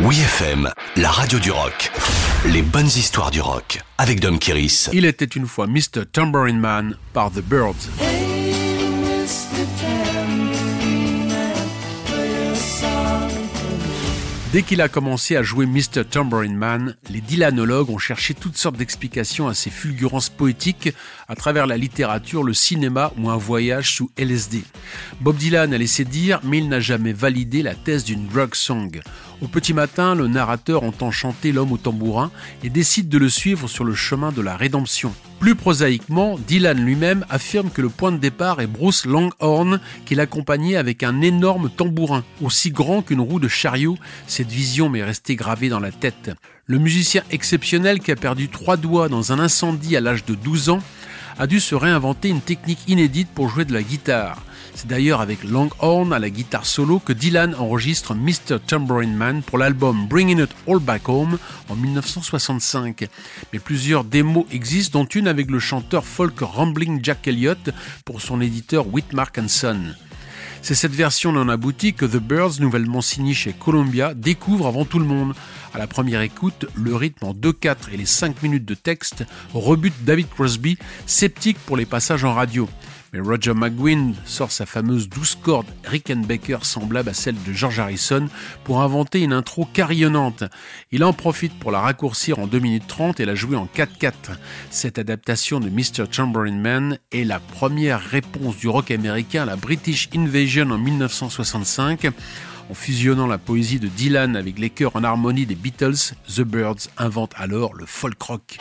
Oui FM, la radio du rock. Les bonnes histoires du rock avec Dom Kiris. Il était une fois Mr. Tambourine Man par The Birds. Dès qu'il a commencé à jouer Mr. Tambourine Man, les Dylanologues ont cherché toutes sortes d'explications à ses fulgurances poétiques à travers la littérature, le cinéma ou un voyage sous LSD. Bob Dylan a laissé dire, mais il n'a jamais validé la thèse d'une drug song. Au petit matin, le narrateur entend chanter l'homme au tambourin et décide de le suivre sur le chemin de la rédemption. Plus prosaïquement, Dylan lui-même affirme que le point de départ est Bruce Longhorn, qu'il accompagnait avec un énorme tambourin, aussi grand qu'une roue de chariot. Cette vision m'est restée gravée dans la tête. Le musicien exceptionnel qui a perdu trois doigts dans un incendie à l'âge de 12 ans a dû se réinventer une technique inédite pour jouer de la guitare. C'est d'ailleurs avec Longhorn à la guitare solo que Dylan enregistre Mr. Tambourine Man pour l'album Bringing It All Back Home en 1965. Mais plusieurs démos existent, dont une avec le chanteur folk Rambling Jack Elliott pour son éditeur Whitmark Son. C'est cette version non aboutie que The Birds, nouvellement signé chez Columbia, découvre avant tout le monde. À la première écoute, le rythme en 2-4 et les 5 minutes de texte rebutent David Crosby, sceptique pour les passages en radio. Roger McGuinn sort sa fameuse douce corde Rickenbacker semblable à celle de George Harrison pour inventer une intro carillonnante. Il en profite pour la raccourcir en 2 minutes 30 et la jouer en 4-4. Cette adaptation de Mr. Chamberlain Man est la première réponse du rock américain à la British Invasion en 1965. En fusionnant la poésie de Dylan avec les chœurs en harmonie des Beatles, The Birds invente alors le folk rock.